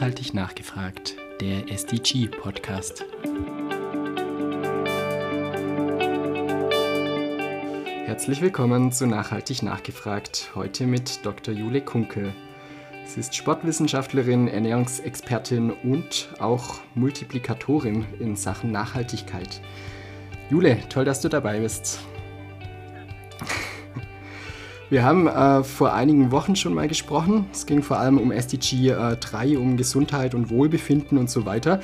Nachhaltig nachgefragt, der SDG-Podcast. Herzlich willkommen zu Nachhaltig nachgefragt, heute mit Dr. Jule Kunkel. Sie ist Sportwissenschaftlerin, Ernährungsexpertin und auch Multiplikatorin in Sachen Nachhaltigkeit. Jule, toll, dass du dabei bist. Wir haben äh, vor einigen Wochen schon mal gesprochen. Es ging vor allem um SDG äh, 3, um Gesundheit und Wohlbefinden und so weiter.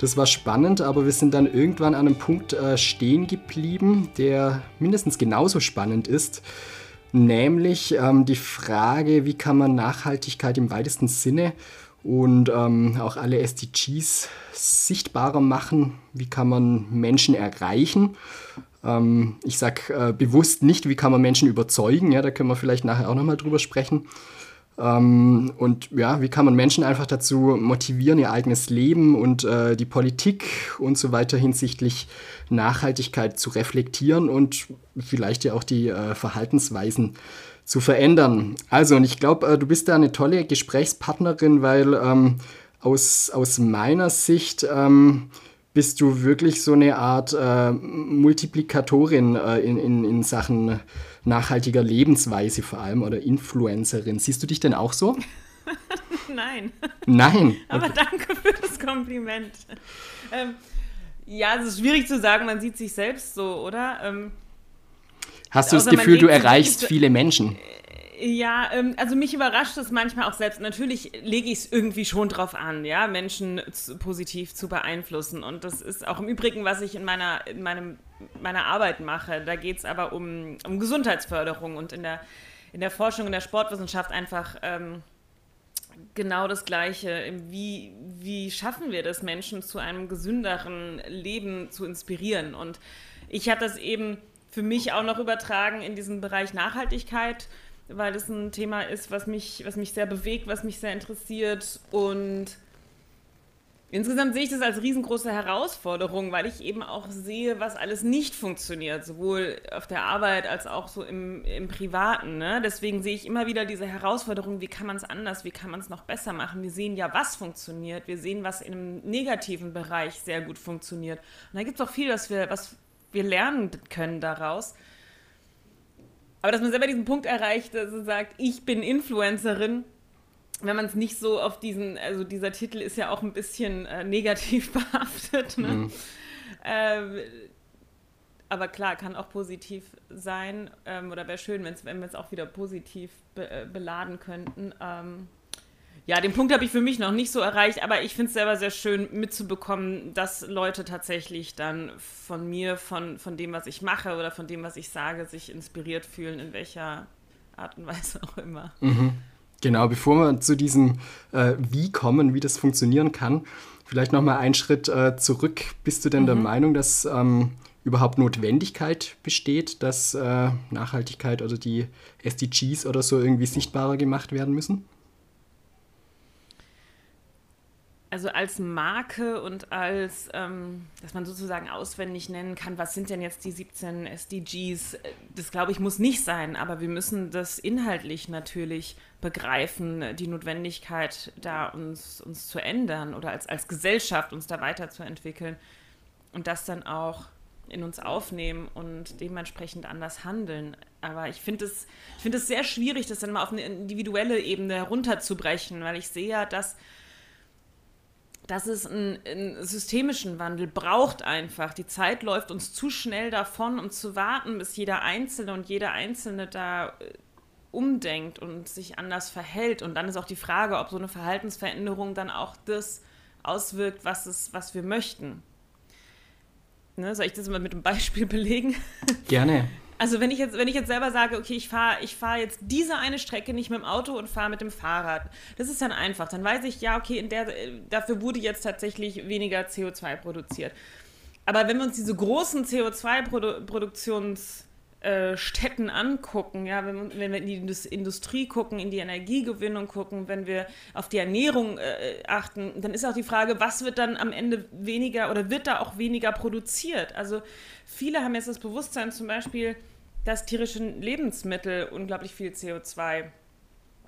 Das war spannend, aber wir sind dann irgendwann an einem Punkt äh, stehen geblieben, der mindestens genauso spannend ist. Nämlich ähm, die Frage, wie kann man Nachhaltigkeit im weitesten Sinne und ähm, auch alle SDGs sichtbarer machen? Wie kann man Menschen erreichen? Ähm, ich sage äh, bewusst nicht, wie kann man Menschen überzeugen, ja, da können wir vielleicht nachher auch nochmal drüber sprechen. Ähm, und ja, wie kann man Menschen einfach dazu motivieren, ihr eigenes Leben und äh, die Politik und so weiter hinsichtlich Nachhaltigkeit zu reflektieren und vielleicht ja auch die äh, Verhaltensweisen zu verändern. Also, und ich glaube, äh, du bist da eine tolle Gesprächspartnerin, weil ähm, aus, aus meiner Sicht ähm, bist du wirklich so eine Art äh, Multiplikatorin äh, in, in, in Sachen nachhaltiger Lebensweise vor allem oder Influencerin. Siehst du dich denn auch so? Nein. Nein. Aber danke für das Kompliment. Ähm, ja, es ist schwierig zu sagen, man sieht sich selbst so, oder? Ähm, Hast du das Gefühl, du erreichst viele Menschen? Ja, ähm, also mich überrascht es manchmal auch selbst. Natürlich lege ich es irgendwie schon drauf an, ja, Menschen zu, positiv zu beeinflussen. Und das ist auch im Übrigen, was ich in meiner, in meinem, meiner Arbeit mache. Da geht es aber um, um Gesundheitsförderung und in der, in der Forschung, in der Sportwissenschaft einfach ähm, genau das Gleiche. Wie, wie schaffen wir das, Menschen zu einem gesünderen Leben zu inspirieren? Und ich habe das eben für mich auch noch übertragen in diesen Bereich Nachhaltigkeit weil es ein Thema ist, was mich, was mich sehr bewegt, was mich sehr interessiert und Insgesamt sehe ich das als riesengroße Herausforderung, weil ich eben auch sehe, was alles nicht funktioniert, sowohl auf der Arbeit als auch so im, im Privaten. Ne? Deswegen sehe ich immer wieder diese Herausforderung, wie kann man es anders, wie kann man es noch besser machen. Wir sehen ja, was funktioniert, wir sehen, was in einem negativen Bereich sehr gut funktioniert. Und da gibt es auch viel, was wir, was wir lernen können daraus. Aber dass man selber diesen Punkt erreicht, dass man sagt, ich bin Influencerin, wenn man es nicht so auf diesen, also dieser Titel ist ja auch ein bisschen äh, negativ behaftet. Ne? Mhm. Ähm, aber klar, kann auch positiv sein. Ähm, oder wäre schön, wenn wir es auch wieder positiv be äh, beladen könnten. Ähm, ja, den Punkt habe ich für mich noch nicht so erreicht, aber ich finde es selber sehr schön mitzubekommen, dass Leute tatsächlich dann von mir, von, von dem, was ich mache oder von dem, was ich sage, sich inspiriert fühlen, in welcher Art und Weise auch immer. Mhm. Genau, bevor wir zu diesem äh, Wie kommen, wie das funktionieren kann, vielleicht nochmal einen Schritt äh, zurück. Bist du denn mhm. der Meinung, dass ähm, überhaupt Notwendigkeit besteht, dass äh, Nachhaltigkeit oder die SDGs oder so irgendwie sichtbarer gemacht werden müssen? Also als Marke und als, ähm, dass man sozusagen auswendig nennen kann, was sind denn jetzt die 17 SDGs, das glaube ich muss nicht sein, aber wir müssen das inhaltlich natürlich begreifen, die Notwendigkeit, da uns, uns zu ändern oder als, als Gesellschaft uns da weiterzuentwickeln und das dann auch in uns aufnehmen und dementsprechend anders handeln. Aber ich finde es find sehr schwierig, das dann mal auf eine individuelle Ebene herunterzubrechen, weil ich sehe ja, dass dass es einen, einen, systemischen Wandel braucht einfach. Die Zeit läuft uns zu schnell davon, um zu warten, bis jeder Einzelne und jeder Einzelne da äh, umdenkt und sich anders verhält. Und dann ist auch die Frage, ob so eine Verhaltensveränderung dann auch das auswirkt, was, es, was wir möchten. Ne, soll ich das mal mit einem Beispiel belegen? Gerne. Also wenn ich jetzt, wenn ich jetzt selber sage, okay, ich fahre ich fahr jetzt diese eine Strecke nicht mit dem Auto und fahre mit dem Fahrrad, das ist dann einfach. Dann weiß ich, ja, okay, in der, dafür wurde jetzt tatsächlich weniger CO2 produziert. Aber wenn wir uns diese großen CO2-Produktions- äh, Städten angucken, ja, wenn, wenn, wir in die Industrie gucken, in die Energiegewinnung gucken, wenn wir auf die Ernährung äh, achten, dann ist auch die Frage, was wird dann am Ende weniger oder wird da auch weniger produziert? Also viele haben jetzt das Bewusstsein zum Beispiel, dass tierische Lebensmittel unglaublich viel CO2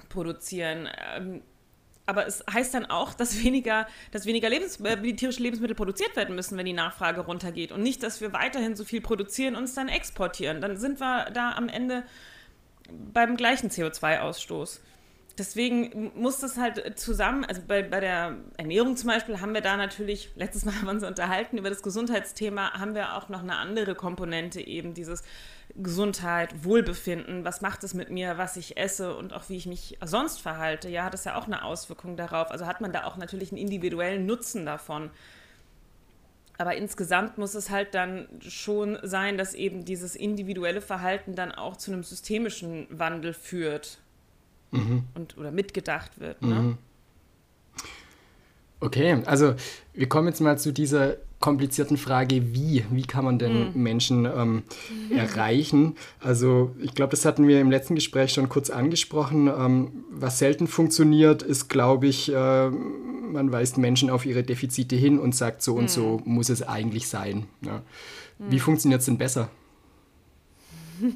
produzieren. Ähm, aber es heißt dann auch, dass weniger, dass weniger Lebens äh, tierische Lebensmittel produziert werden müssen, wenn die Nachfrage runtergeht. Und nicht, dass wir weiterhin so viel produzieren und es dann exportieren. Dann sind wir da am Ende beim gleichen CO2-Ausstoß. Deswegen muss das halt zusammen, also bei, bei der Ernährung zum Beispiel haben wir da natürlich, letztes Mal haben wir uns unterhalten über das Gesundheitsthema, haben wir auch noch eine andere Komponente eben, dieses Gesundheit, Wohlbefinden, was macht es mit mir, was ich esse und auch wie ich mich sonst verhalte. Ja, hat das ja auch eine Auswirkung darauf. Also hat man da auch natürlich einen individuellen Nutzen davon. Aber insgesamt muss es halt dann schon sein, dass eben dieses individuelle Verhalten dann auch zu einem systemischen Wandel führt mhm. und, oder mitgedacht wird. Ne? Mhm. Okay, also wir kommen jetzt mal zu dieser komplizierten Frage, wie? Wie kann man denn mhm. Menschen ähm, erreichen? Also ich glaube, das hatten wir im letzten Gespräch schon kurz angesprochen. Ähm, was selten funktioniert, ist, glaube ich, äh, man weist Menschen auf ihre Defizite hin und sagt, so mhm. und so hm. muss es eigentlich sein. Ja. Mhm. Wie funktioniert es denn besser?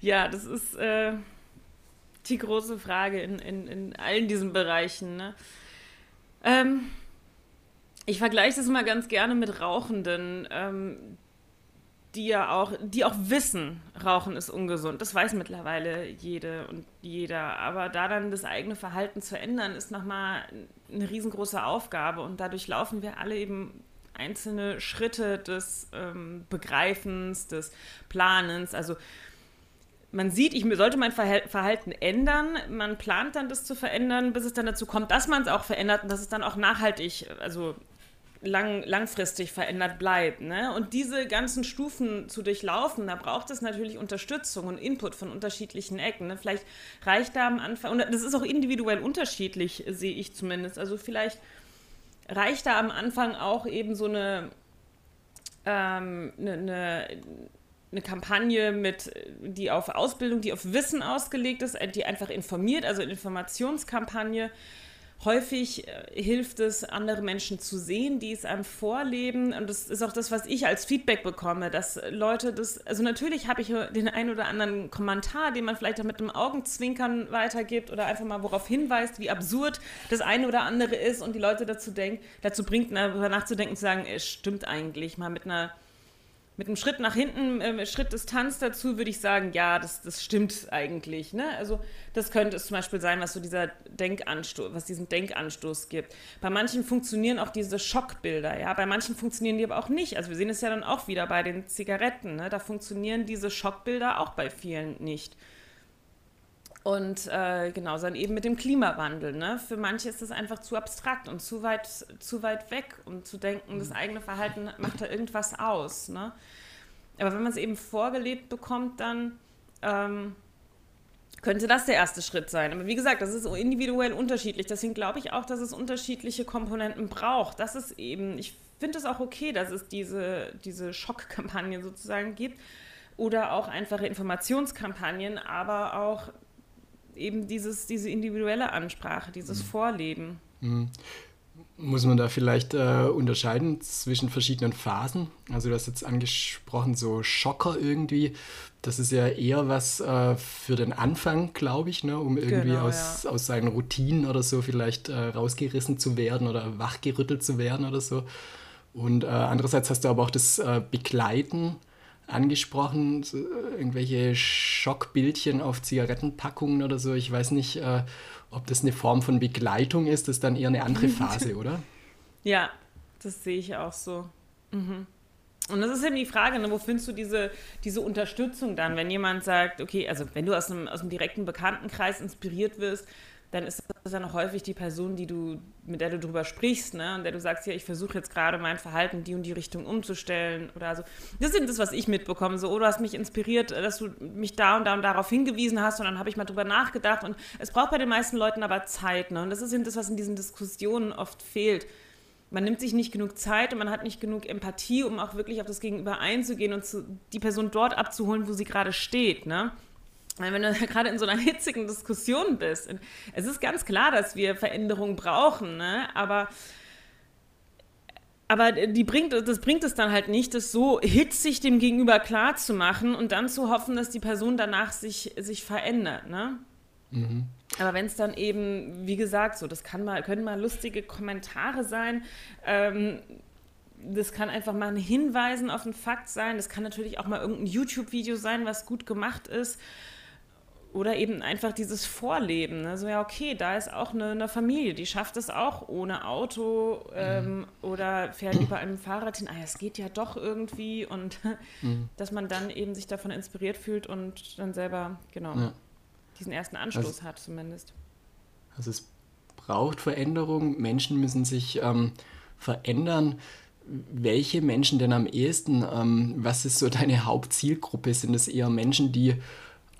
ja, das ist äh, die große Frage in, in, in allen diesen Bereichen. Ne? Ähm, ich vergleiche das mal ganz gerne mit Rauchenden, ähm, die ja auch, die auch wissen, Rauchen ist ungesund. Das weiß mittlerweile jede und jeder. Aber da dann das eigene Verhalten zu ändern, ist nochmal eine riesengroße Aufgabe. Und dadurch laufen wir alle eben einzelne Schritte des ähm, Begreifens, des Planens. Also man sieht, ich sollte mein Verhalten ändern. Man plant dann, das zu verändern, bis es dann dazu kommt, dass man es auch verändert und dass es dann auch nachhaltig, also lang, langfristig verändert bleibt. Ne? Und diese ganzen Stufen zu durchlaufen, da braucht es natürlich Unterstützung und Input von unterschiedlichen Ecken. Ne? Vielleicht reicht da am Anfang, und das ist auch individuell unterschiedlich, sehe ich zumindest. Also vielleicht reicht da am Anfang auch eben so eine, ähm, eine, eine eine Kampagne mit, die auf Ausbildung, die auf Wissen ausgelegt ist, die einfach informiert, also eine Informationskampagne, häufig äh, hilft es, andere Menschen zu sehen, die es einem vorleben. Und das ist auch das, was ich als Feedback bekomme, dass Leute das, also natürlich habe ich den einen oder anderen Kommentar, den man vielleicht auch mit einem Augenzwinkern weitergibt oder einfach mal worauf hinweist, wie absurd das eine oder andere ist und die Leute dazu, denk, dazu bringt, darüber nachzudenken, zu sagen, es stimmt eigentlich, mal mit einer mit einem Schritt nach hinten, äh, Schritt Distanz dazu, würde ich sagen, ja, das, das stimmt eigentlich. Ne? Also das könnte es zum Beispiel sein, was so dieser Denkanstoß, was diesen Denkanstoß gibt. Bei manchen funktionieren auch diese Schockbilder, ja. Bei manchen funktionieren die aber auch nicht. Also wir sehen es ja dann auch wieder bei den Zigaretten. Ne? Da funktionieren diese Schockbilder auch bei vielen nicht. Und äh, genau, dann eben mit dem Klimawandel. Ne? Für manche ist das einfach zu abstrakt und zu weit, zu weit weg, um zu denken, das mhm. eigene Verhalten macht da irgendwas aus. Ne? Aber wenn man es eben vorgelebt bekommt, dann ähm, könnte das der erste Schritt sein. Aber wie gesagt, das ist individuell unterschiedlich. Deswegen glaube ich auch, dass es unterschiedliche Komponenten braucht. Das ist eben, ich finde es auch okay, dass es diese, diese Schockkampagnen sozusagen gibt oder auch einfache Informationskampagnen, aber auch eben dieses, diese individuelle Ansprache, dieses mhm. Vorleben. Mhm. Muss man da vielleicht äh, unterscheiden zwischen verschiedenen Phasen? Also du hast jetzt angesprochen, so Schocker irgendwie. Das ist ja eher was äh, für den Anfang, glaube ich, ne? um irgendwie genau, aus, ja. aus seinen Routinen oder so vielleicht äh, rausgerissen zu werden oder wachgerüttelt zu werden oder so. Und äh, andererseits hast du aber auch das äh, Begleiten angesprochen, so, äh, irgendwelche Schockbildchen auf Zigarettenpackungen oder so. Ich weiß nicht, äh, ob das eine Form von Begleitung ist. Das ist dann eher eine andere Phase, oder? Ja, das sehe ich auch so. Mhm. Und das ist eben die Frage, ne, wo findest du diese, diese Unterstützung dann, wenn jemand sagt, okay, also wenn du aus einem, aus einem direkten Bekanntenkreis inspiriert wirst, dann ist das dann auch häufig die Person, die du, mit der du drüber sprichst, ne? Und der du sagst, ja, ich versuche jetzt gerade mein Verhalten die und die Richtung umzustellen oder so. Das ist das, was ich mitbekomme. So, oh, du hast mich inspiriert, dass du mich da und da und darauf hingewiesen hast und dann habe ich mal drüber nachgedacht. Und es braucht bei den meisten Leuten aber Zeit, ne? Und das ist eben das, was in diesen Diskussionen oft fehlt. Man nimmt sich nicht genug Zeit und man hat nicht genug Empathie, um auch wirklich auf das Gegenüber einzugehen und zu, die Person dort abzuholen, wo sie gerade steht, ne? Wenn du gerade in so einer hitzigen Diskussion bist, es ist ganz klar, dass wir Veränderungen brauchen, ne? aber, aber die bringt, das bringt es dann halt nicht, das so hitzig dem Gegenüber klar zu machen und dann zu hoffen, dass die Person danach sich, sich verändert. Ne? Mhm. Aber wenn es dann eben, wie gesagt, so, das kann mal, können mal lustige Kommentare sein. Ähm, das kann einfach mal ein Hinweisen auf einen Fakt sein. Das kann natürlich auch mal irgendein YouTube-Video sein, was gut gemacht ist. Oder eben einfach dieses Vorleben. Ne? So, ja, okay, da ist auch eine, eine Familie, die schafft es auch ohne Auto ähm, mhm. oder fährt über einem Fahrrad hin. Ah, es geht ja doch irgendwie. Und mhm. dass man dann eben sich davon inspiriert fühlt und dann selber, genau, ja. diesen ersten Anstoß also, hat zumindest. Also es braucht Veränderung. Menschen müssen sich ähm, verändern welche Menschen denn am ehesten? Ähm, was ist so deine Hauptzielgruppe? Sind es eher Menschen, die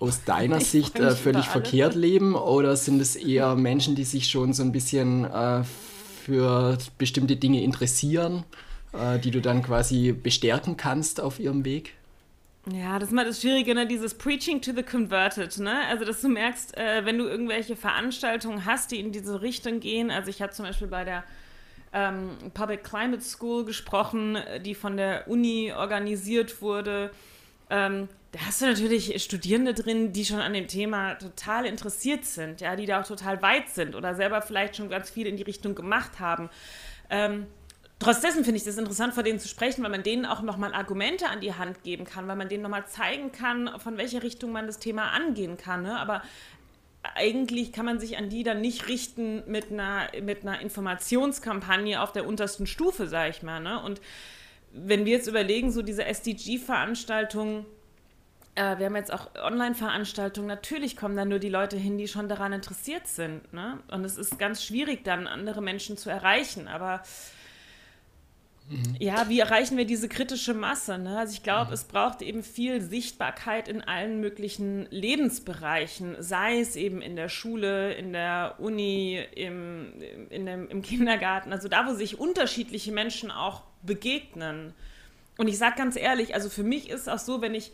aus deiner ich Sicht äh, völlig verkehrt leben oder sind es eher Menschen, die sich schon so ein bisschen äh, für bestimmte Dinge interessieren, äh, die du dann quasi bestärken kannst auf ihrem Weg? Ja, das ist mal das Schwierige, ne? dieses Preaching to the Converted. Ne? Also, dass du merkst, äh, wenn du irgendwelche Veranstaltungen hast, die in diese Richtung gehen. Also, ich habe zum Beispiel bei der ähm, Public Climate School gesprochen, die von der Uni organisiert wurde. Ähm, da hast du natürlich Studierende drin, die schon an dem Thema total interessiert sind, ja, die da auch total weit sind oder selber vielleicht schon ganz viel in die Richtung gemacht haben. Ähm, Trotz dessen finde ich das interessant, vor denen zu sprechen, weil man denen auch nochmal Argumente an die Hand geben kann, weil man denen nochmal zeigen kann, von welcher Richtung man das Thema angehen kann. Ne? Aber eigentlich kann man sich an die dann nicht richten mit einer, mit einer Informationskampagne auf der untersten Stufe, sage ich mal. Ne? Und wenn wir jetzt überlegen, so diese SDG-Veranstaltungen, äh, wir haben jetzt auch Online-Veranstaltungen, natürlich kommen dann nur die Leute hin, die schon daran interessiert sind. Ne? Und es ist ganz schwierig, dann andere Menschen zu erreichen. Aber Mhm. Ja, wie erreichen wir diese kritische Masse? Ne? Also ich glaube, mhm. es braucht eben viel Sichtbarkeit in allen möglichen Lebensbereichen, sei es eben in der Schule, in der Uni, im, in dem, im Kindergarten, also da, wo sich unterschiedliche Menschen auch begegnen. Und ich sage ganz ehrlich, also für mich ist es auch so, wenn ich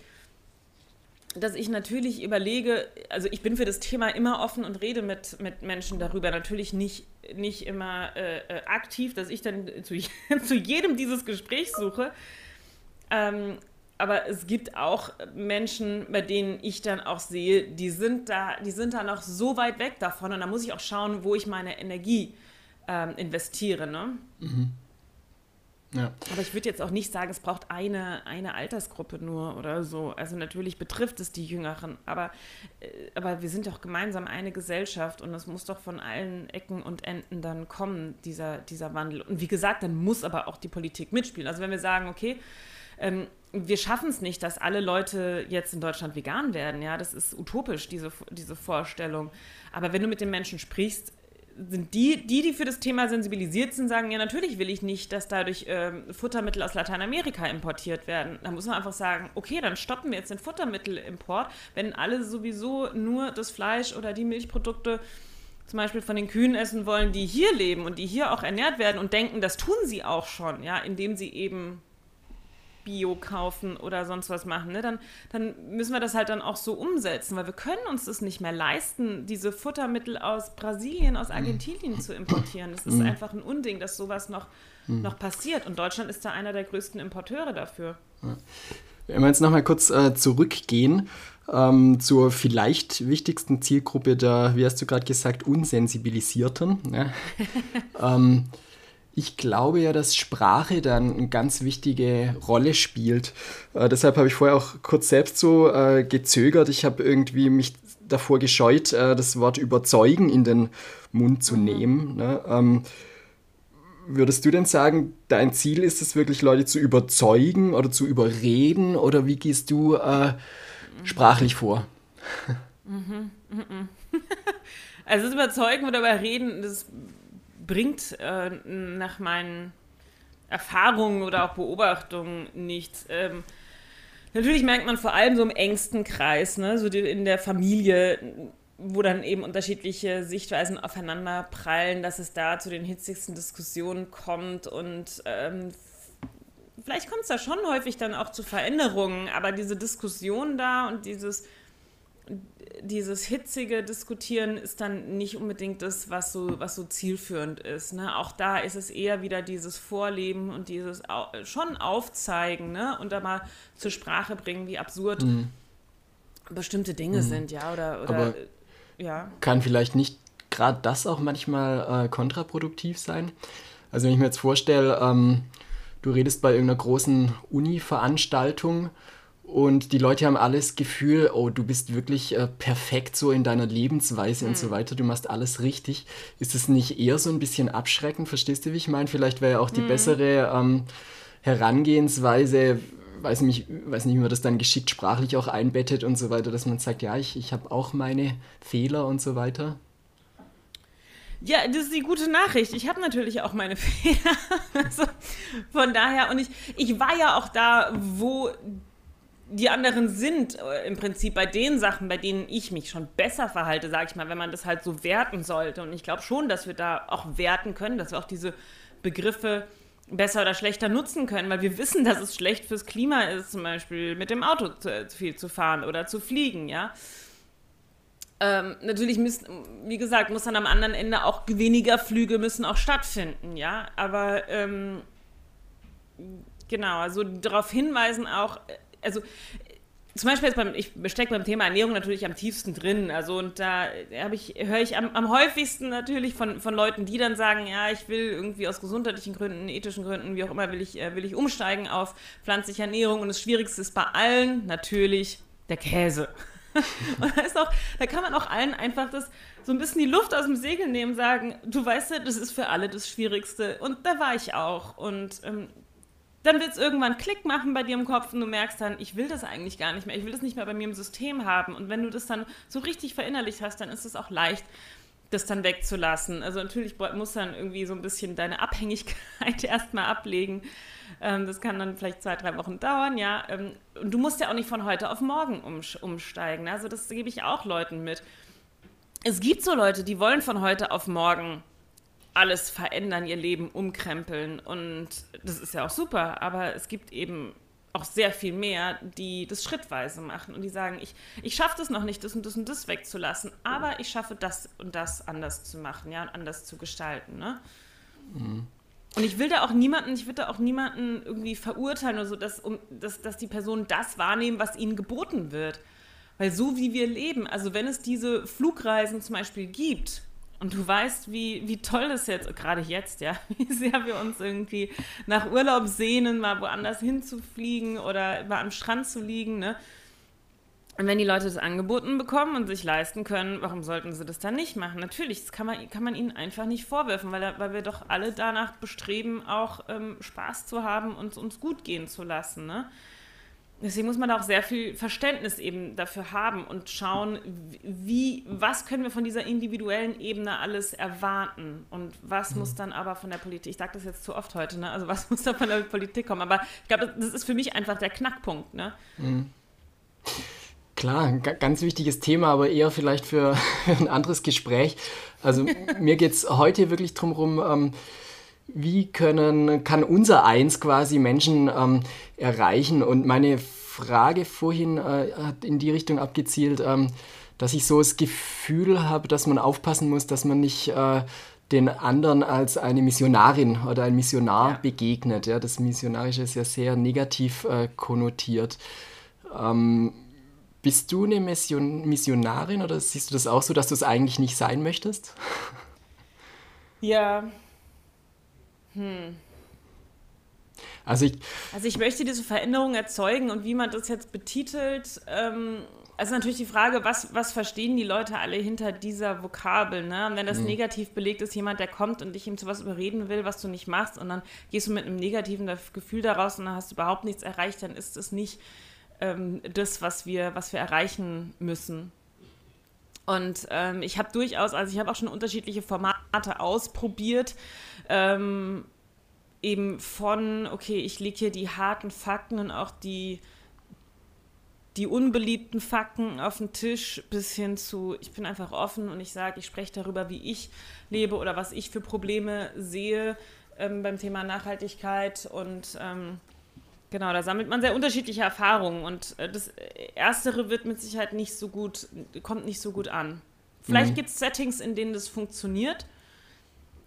dass ich natürlich überlege, also ich bin für das Thema immer offen und rede mit, mit Menschen darüber. Natürlich nicht, nicht immer äh, äh aktiv, dass ich dann zu, zu jedem dieses Gespräch suche. Ähm, aber es gibt auch Menschen, bei denen ich dann auch sehe, die sind da, die sind da noch so weit weg davon und da muss ich auch schauen, wo ich meine Energie ähm, investiere. Ne? Mhm. Ja. Aber ich würde jetzt auch nicht sagen, es braucht eine, eine Altersgruppe nur oder so. Also natürlich betrifft es die Jüngeren, aber, äh, aber wir sind doch gemeinsam eine Gesellschaft und es muss doch von allen Ecken und Enden dann kommen, dieser, dieser Wandel. Und wie gesagt, dann muss aber auch die Politik mitspielen. Also wenn wir sagen, okay, ähm, wir schaffen es nicht, dass alle Leute jetzt in Deutschland vegan werden, ja, das ist utopisch, diese, diese Vorstellung. Aber wenn du mit den Menschen sprichst, sind die, die, die für das Thema sensibilisiert sind, sagen, ja, natürlich will ich nicht, dass dadurch ähm, Futtermittel aus Lateinamerika importiert werden. Da muss man einfach sagen, okay, dann stoppen wir jetzt den Futtermittelimport, wenn alle sowieso nur das Fleisch oder die Milchprodukte zum Beispiel von den Kühen essen wollen, die hier leben und die hier auch ernährt werden und denken, das tun sie auch schon, ja, indem sie eben Bio kaufen oder sonst was machen, ne, dann, dann müssen wir das halt dann auch so umsetzen, weil wir können uns das nicht mehr leisten, diese Futtermittel aus Brasilien, aus Argentinien mhm. zu importieren. Das ist mhm. einfach ein Unding, dass sowas noch, mhm. noch passiert. Und Deutschland ist da einer der größten Importeure dafür. Ja. Wenn wir jetzt nochmal kurz äh, zurückgehen ähm, zur vielleicht wichtigsten Zielgruppe der, wie hast du gerade gesagt, Unsensibilisierten. Ja? ähm, ich glaube ja, dass Sprache dann eine ganz wichtige Rolle spielt. Äh, deshalb habe ich vorher auch kurz selbst so äh, gezögert. Ich habe irgendwie mich davor gescheut, äh, das Wort überzeugen in den Mund zu mhm. nehmen. Ne? Ähm, würdest du denn sagen, dein Ziel ist es wirklich, Leute zu überzeugen oder zu überreden? Oder wie gehst du äh, sprachlich vor? Mhm, mhm. Also das Überzeugen oder Überreden, das bringt äh, nach meinen Erfahrungen oder auch Beobachtungen nichts. Ähm, natürlich merkt man vor allem so im engsten Kreis, ne, so die, in der Familie, wo dann eben unterschiedliche Sichtweisen aufeinander prallen, dass es da zu den hitzigsten Diskussionen kommt und ähm, vielleicht kommt es da schon häufig dann auch zu Veränderungen, aber diese Diskussion da und dieses dieses hitzige Diskutieren ist dann nicht unbedingt das, was so, was so zielführend ist. Ne? Auch da ist es eher wieder dieses Vorleben und dieses schon Aufzeigen ne? und da mal zur Sprache bringen, wie absurd mhm. bestimmte Dinge mhm. sind, ja. Oder, oder Aber ja. Kann vielleicht nicht gerade das auch manchmal äh, kontraproduktiv sein? Also wenn ich mir jetzt vorstelle, ähm, du redest bei irgendeiner großen Uni-Veranstaltung und die Leute haben alles Gefühl, oh, du bist wirklich äh, perfekt so in deiner Lebensweise mhm. und so hm. weiter, du machst alles richtig. Ist es nicht eher so ein bisschen abschreckend? Verstehst du, wie ich meine? Vielleicht wäre ja auch die mhm. bessere ähm, Herangehensweise, weiß nicht, weiß nicht, wie man das dann geschickt sprachlich auch einbettet und so weiter, dass man sagt, ja, ich, ich habe auch meine Fehler und so weiter. Ja, das ist die gute Nachricht. Ich habe natürlich auch meine Fehler. also, von daher, und ich, ich war ja auch da, wo die anderen sind äh, im Prinzip bei den Sachen, bei denen ich mich schon besser verhalte, sage ich mal, wenn man das halt so werten sollte. Und ich glaube schon, dass wir da auch werten können, dass wir auch diese Begriffe besser oder schlechter nutzen können, weil wir wissen, dass es schlecht fürs Klima ist, zum Beispiel mit dem Auto zu, zu viel zu fahren oder zu fliegen, ja. Ähm, natürlich müssen, wie gesagt, muss dann am anderen Ende auch weniger Flüge müssen auch stattfinden, ja. Aber ähm, genau, also darauf hinweisen auch, also zum Beispiel jetzt beim, ich stecke beim Thema Ernährung natürlich am tiefsten drin. Also und da habe ich, höre ich am, am häufigsten natürlich von, von Leuten, die dann sagen, ja, ich will irgendwie aus gesundheitlichen Gründen, ethischen Gründen, wie auch immer, will ich, äh, will ich umsteigen auf pflanzliche Ernährung. Und das Schwierigste ist bei allen natürlich der Käse. und da ist auch, da kann man auch allen einfach das so ein bisschen die Luft aus dem Segel nehmen, sagen, du weißt ja, das ist für alle das Schwierigste. Und da war ich auch. Und ähm, dann wird es irgendwann Klick machen bei dir im Kopf und du merkst dann, ich will das eigentlich gar nicht mehr, ich will das nicht mehr bei mir im System haben. Und wenn du das dann so richtig verinnerlicht hast, dann ist es auch leicht, das dann wegzulassen. Also natürlich muss dann irgendwie so ein bisschen deine Abhängigkeit erstmal ablegen. Ähm, das kann dann vielleicht zwei, drei Wochen dauern, ja. Ähm, und du musst ja auch nicht von heute auf morgen umsteigen. Also das gebe ich auch Leuten mit. Es gibt so Leute, die wollen von heute auf morgen alles verändern, ihr Leben umkrempeln. Und das ist ja auch super, aber es gibt eben auch sehr viel mehr, die das schrittweise machen und die sagen, ich, ich schaffe das noch nicht, das und das und das wegzulassen, aber ich schaffe das und das anders zu machen, ja, und anders zu gestalten. Ne? Mhm. Und ich will da auch niemanden, ich will da auch niemanden irgendwie verurteilen oder so, dass, um, dass, dass die Personen das wahrnehmen, was ihnen geboten wird. Weil so wie wir leben, also wenn es diese Flugreisen zum Beispiel gibt, und du weißt, wie, wie toll das jetzt, gerade jetzt, ja, wie sehr wir uns irgendwie nach Urlaub sehnen, mal woanders hinzufliegen oder mal am Strand zu liegen, ne? Und wenn die Leute das angeboten bekommen und sich leisten können, warum sollten sie das dann nicht machen? Natürlich, das kann man, kann man ihnen einfach nicht vorwerfen, weil, weil wir doch alle danach bestreben, auch ähm, Spaß zu haben und uns gut gehen zu lassen. Ne? Deswegen muss man da auch sehr viel Verständnis eben dafür haben und schauen, wie, was können wir von dieser individuellen Ebene alles erwarten und was mhm. muss dann aber von der Politik, ich sage das jetzt zu oft heute, ne? also was muss da von der Politik kommen, aber ich glaube, das ist für mich einfach der Knackpunkt. Ne? Mhm. Klar, ein ganz wichtiges Thema, aber eher vielleicht für, ein anderes Gespräch. Also mir geht es heute wirklich darum, ähm, wie können, kann unser Eins quasi Menschen ähm, erreichen? Und meine Frage vorhin äh, hat in die Richtung abgezielt, ähm, dass ich so das Gefühl habe, dass man aufpassen muss, dass man nicht äh, den anderen als eine Missionarin oder ein Missionar ja. begegnet. Ja, das Missionarische ist ja sehr negativ äh, konnotiert. Ähm, bist du eine Mission Missionarin oder siehst du das auch so, dass du es eigentlich nicht sein möchtest? Ja, hm. Also ich, also ich möchte diese Veränderung erzeugen und wie man das jetzt betitelt, ähm, also natürlich die Frage, was, was verstehen die Leute alle hinter dieser Vokabel? Ne? Und wenn das mhm. negativ belegt ist, jemand, der kommt und dich ihm zu was überreden will, was du nicht machst, und dann gehst du mit einem negativen Gefühl daraus und dann hast du überhaupt nichts erreicht, dann ist es nicht ähm, das, was wir, was wir erreichen müssen. Und ähm, ich habe durchaus, also ich habe auch schon unterschiedliche Formate ausprobiert ähm, eben von, okay, ich lege hier die harten Fakten und auch die, die unbeliebten Fakten auf den Tisch bis hin zu, ich bin einfach offen und ich sage, ich spreche darüber, wie ich lebe oder was ich für Probleme sehe ähm, beim Thema Nachhaltigkeit. Und ähm, genau, da sammelt man sehr unterschiedliche Erfahrungen und äh, das Erstere wird mit Sicherheit nicht so gut, kommt nicht so gut an. Vielleicht mhm. gibt es Settings, in denen das funktioniert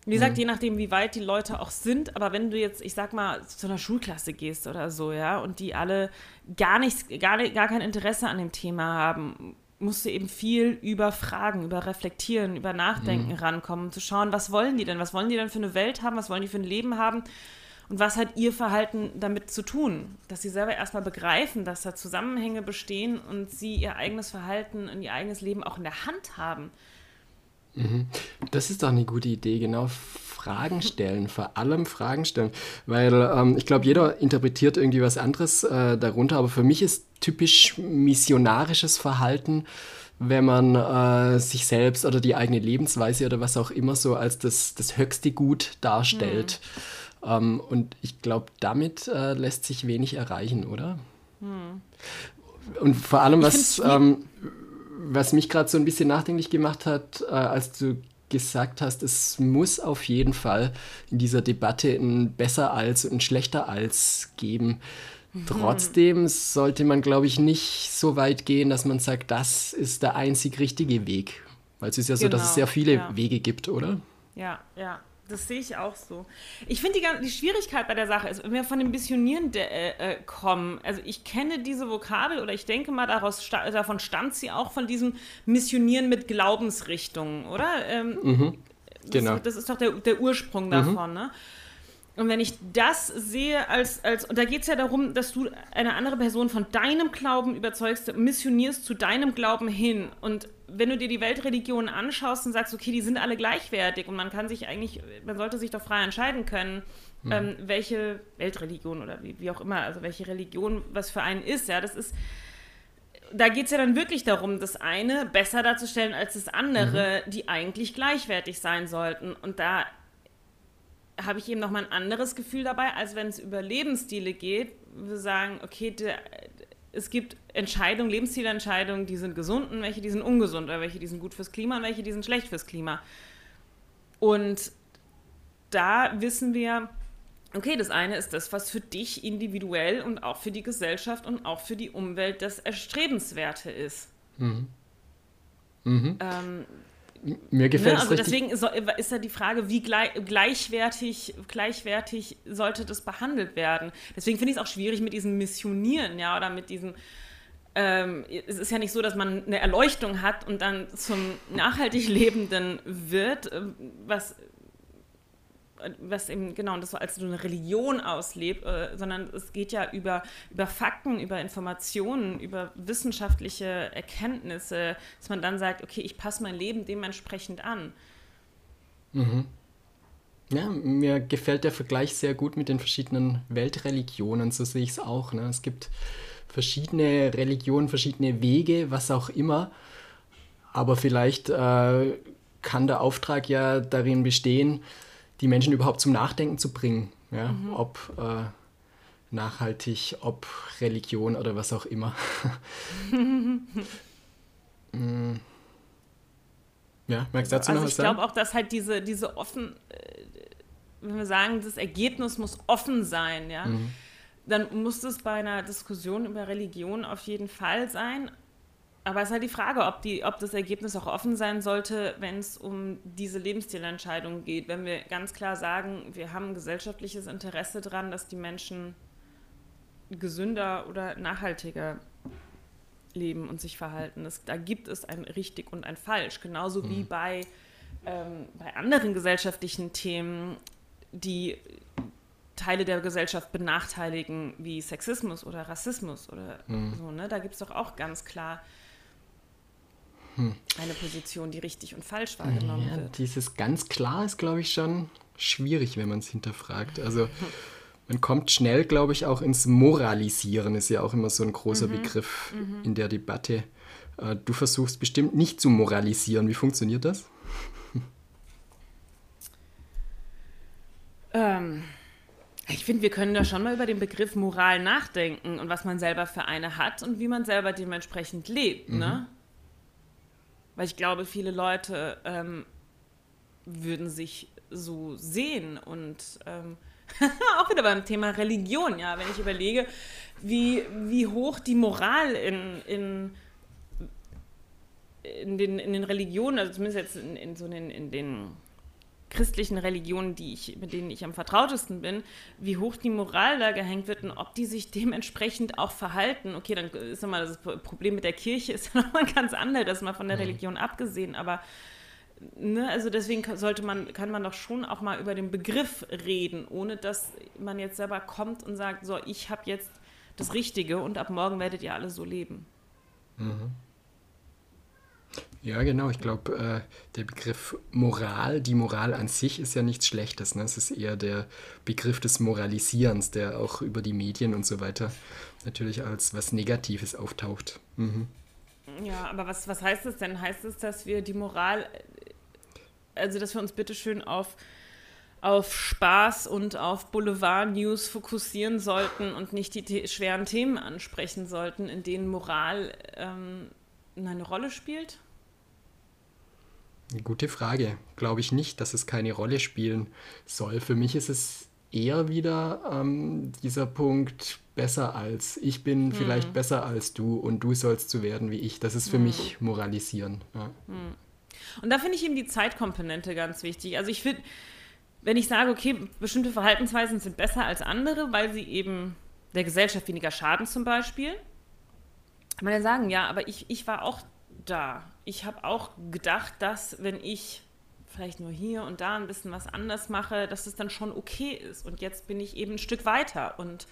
wie gesagt, mhm. je nachdem, wie weit die Leute auch sind, aber wenn du jetzt, ich sag mal, zu einer Schulklasse gehst oder so, ja, und die alle gar nichts, gar, gar kein Interesse an dem Thema haben, musste eben viel über Fragen, über Reflektieren, über Nachdenken mhm. rankommen, zu schauen, was wollen die denn? Was wollen die denn für eine Welt haben? Was wollen die für ein Leben haben? Und was hat ihr Verhalten damit zu tun? Dass sie selber erstmal begreifen, dass da Zusammenhänge bestehen und sie ihr eigenes Verhalten und ihr eigenes Leben auch in der Hand haben. Mhm. Das ist doch eine gute Idee, genau. Fragen stellen, vor allem Fragen stellen. Weil ähm, ich glaube, jeder interpretiert irgendwie was anderes äh, darunter, aber für mich ist typisch missionarisches Verhalten, wenn man äh, sich selbst oder die eigene Lebensweise oder was auch immer so als das, das höchste Gut darstellt. Mhm. Ähm, und ich glaube, damit äh, lässt sich wenig erreichen, oder? Mhm. Und vor allem, was, ähm, was mich gerade so ein bisschen nachdenklich gemacht hat, äh, als du gesagt hast, es muss auf jeden Fall in dieser Debatte ein besser als und ein schlechter als geben. Mhm. Trotzdem sollte man, glaube ich, nicht so weit gehen, dass man sagt, das ist der einzig richtige Weg. Weil es ist ja so, genau, dass es genau, sehr viele ja. Wege gibt, oder? Ja, ja. Das sehe ich auch so. Ich finde, die, die, Schwierigkeit bei der Sache ist, wenn wir von dem Missionieren äh, äh, kommen, also ich kenne diese Vokabel oder ich denke mal, daraus, davon stammt sie auch von diesem Missionieren mit Glaubensrichtungen, oder? Ähm, mhm, genau. Das, das, ist doch der, der Ursprung davon, mhm. ne? Und wenn ich das sehe als, als und da geht es ja darum, dass du eine andere Person von deinem Glauben überzeugst, missionierst zu deinem Glauben hin. Und wenn du dir die Weltreligionen anschaust und sagst, okay, die sind alle gleichwertig und man kann sich eigentlich, man sollte sich doch frei entscheiden können, mhm. ähm, welche Weltreligion oder wie, wie auch immer, also welche Religion was für einen ist, ja, das ist, da geht es ja dann wirklich darum, das eine besser darzustellen als das andere, mhm. die eigentlich gleichwertig sein sollten. Und da habe ich eben noch mal ein anderes Gefühl dabei, als wenn es über Lebensstile geht. Wir sagen, okay, der, es gibt Entscheidungen, Lebensstilentscheidungen, die sind gesund und welche, die sind ungesund, oder welche, die sind gut fürs Klima und welche, die sind schlecht fürs Klima. Und da wissen wir, okay, das eine ist das, was für dich individuell und auch für die Gesellschaft und auch für die Umwelt das Erstrebenswerte ist. Mhm. Mhm. Ähm, mir gefällt ne? es Also deswegen ist, ist ja die Frage, wie gleich, gleichwertig, gleichwertig sollte das behandelt werden. Deswegen finde ich es auch schwierig mit diesem Missionieren, ja, oder mit diesem ähm, es ist ja nicht so, dass man eine Erleuchtung hat und dann zum nachhaltig Lebenden wird, ähm, was was eben, genau, das so als so eine Religion auslebt, äh, sondern es geht ja über, über Fakten, über Informationen, über wissenschaftliche Erkenntnisse, dass man dann sagt, okay, ich passe mein Leben dementsprechend an. Mhm. Ja, mir gefällt der Vergleich sehr gut mit den verschiedenen Weltreligionen, so sehe ich es auch. Ne? Es gibt verschiedene Religionen, verschiedene Wege, was auch immer, aber vielleicht äh, kann der Auftrag ja darin bestehen, die Menschen überhaupt zum Nachdenken zu bringen. Ja? Mhm. Ob äh, nachhaltig, ob Religion oder was auch immer. mm. Ja, merkst du dazu also noch was? Ich glaube auch, dass halt diese, diese offen, äh, wenn wir sagen, das Ergebnis muss offen sein, ja, mhm. dann muss es bei einer Diskussion über Religion auf jeden Fall sein. Aber es ist halt die Frage, ob, die, ob das Ergebnis auch offen sein sollte, wenn es um diese Lebensstilentscheidung geht. Wenn wir ganz klar sagen, wir haben ein gesellschaftliches Interesse daran, dass die Menschen gesünder oder nachhaltiger leben und sich verhalten. Das, da gibt es ein richtig und ein falsch. Genauso mhm. wie bei, ähm, bei anderen gesellschaftlichen Themen, die Teile der Gesellschaft benachteiligen, wie Sexismus oder Rassismus oder mhm. so. Ne? Da gibt es doch auch ganz klar hm. eine Position, die richtig und falsch wahrgenommen ja, wird. Dieses ganz klar ist, glaube ich, schon schwierig, wenn man es hinterfragt. Also man kommt schnell, glaube ich, auch ins Moralisieren, ist ja auch immer so ein großer mhm. Begriff mhm. in der Debatte. Äh, du versuchst bestimmt nicht zu moralisieren. Wie funktioniert das? Ähm, ich finde, wir können da schon mal über den Begriff Moral nachdenken und was man selber für eine hat und wie man selber dementsprechend lebt. Ne? Mhm. Ne? Weil ich glaube, viele Leute ähm, würden sich so sehen und ähm, auch wieder beim Thema Religion, ja, wenn ich überlege, wie, wie hoch die Moral in, in, in, den, in den Religionen, also zumindest jetzt in, in so den, in den christlichen Religionen, die ich, mit denen ich am vertrautesten bin, wie hoch die Moral da gehängt wird und ob die sich dementsprechend auch verhalten. Okay, dann ist nochmal das Problem mit der Kirche ist nochmal ganz anders, das mal von der mhm. Religion abgesehen, aber Ne, also deswegen sollte man, kann man doch schon auch mal über den Begriff reden, ohne dass man jetzt selber kommt und sagt, so, ich habe jetzt das Richtige und ab morgen werdet ihr alle so leben. Mhm. Ja, genau. Ich glaube, äh, der Begriff Moral, die Moral an sich ist ja nichts Schlechtes. Ne? Es ist eher der Begriff des Moralisierens, der auch über die Medien und so weiter natürlich als was Negatives auftaucht. Mhm. Ja, aber was, was heißt das denn? Heißt es, dass wir die Moral, also dass wir uns bitteschön auf, auf Spaß und auf Boulevard-News fokussieren sollten und nicht die schweren Themen ansprechen sollten, in denen Moral ähm, eine Rolle spielt? Eine gute Frage. Glaube ich nicht, dass es keine Rolle spielen soll. Für mich ist es eher wieder ähm, dieser Punkt besser als ich bin hm. vielleicht besser als du und du sollst so werden wie ich. Das ist für hm. mich moralisieren. Ja. Hm. Und da finde ich eben die Zeitkomponente ganz wichtig. Also ich finde, wenn ich sage, okay, bestimmte Verhaltensweisen sind besser als andere, weil sie eben der Gesellschaft weniger schaden zum Beispiel, kann man ja sagen, ja, aber ich, ich war auch da. Ich habe auch gedacht, dass wenn ich vielleicht nur hier und da ein bisschen was anders mache, dass es dann schon okay ist. Und jetzt bin ich eben ein Stück weiter und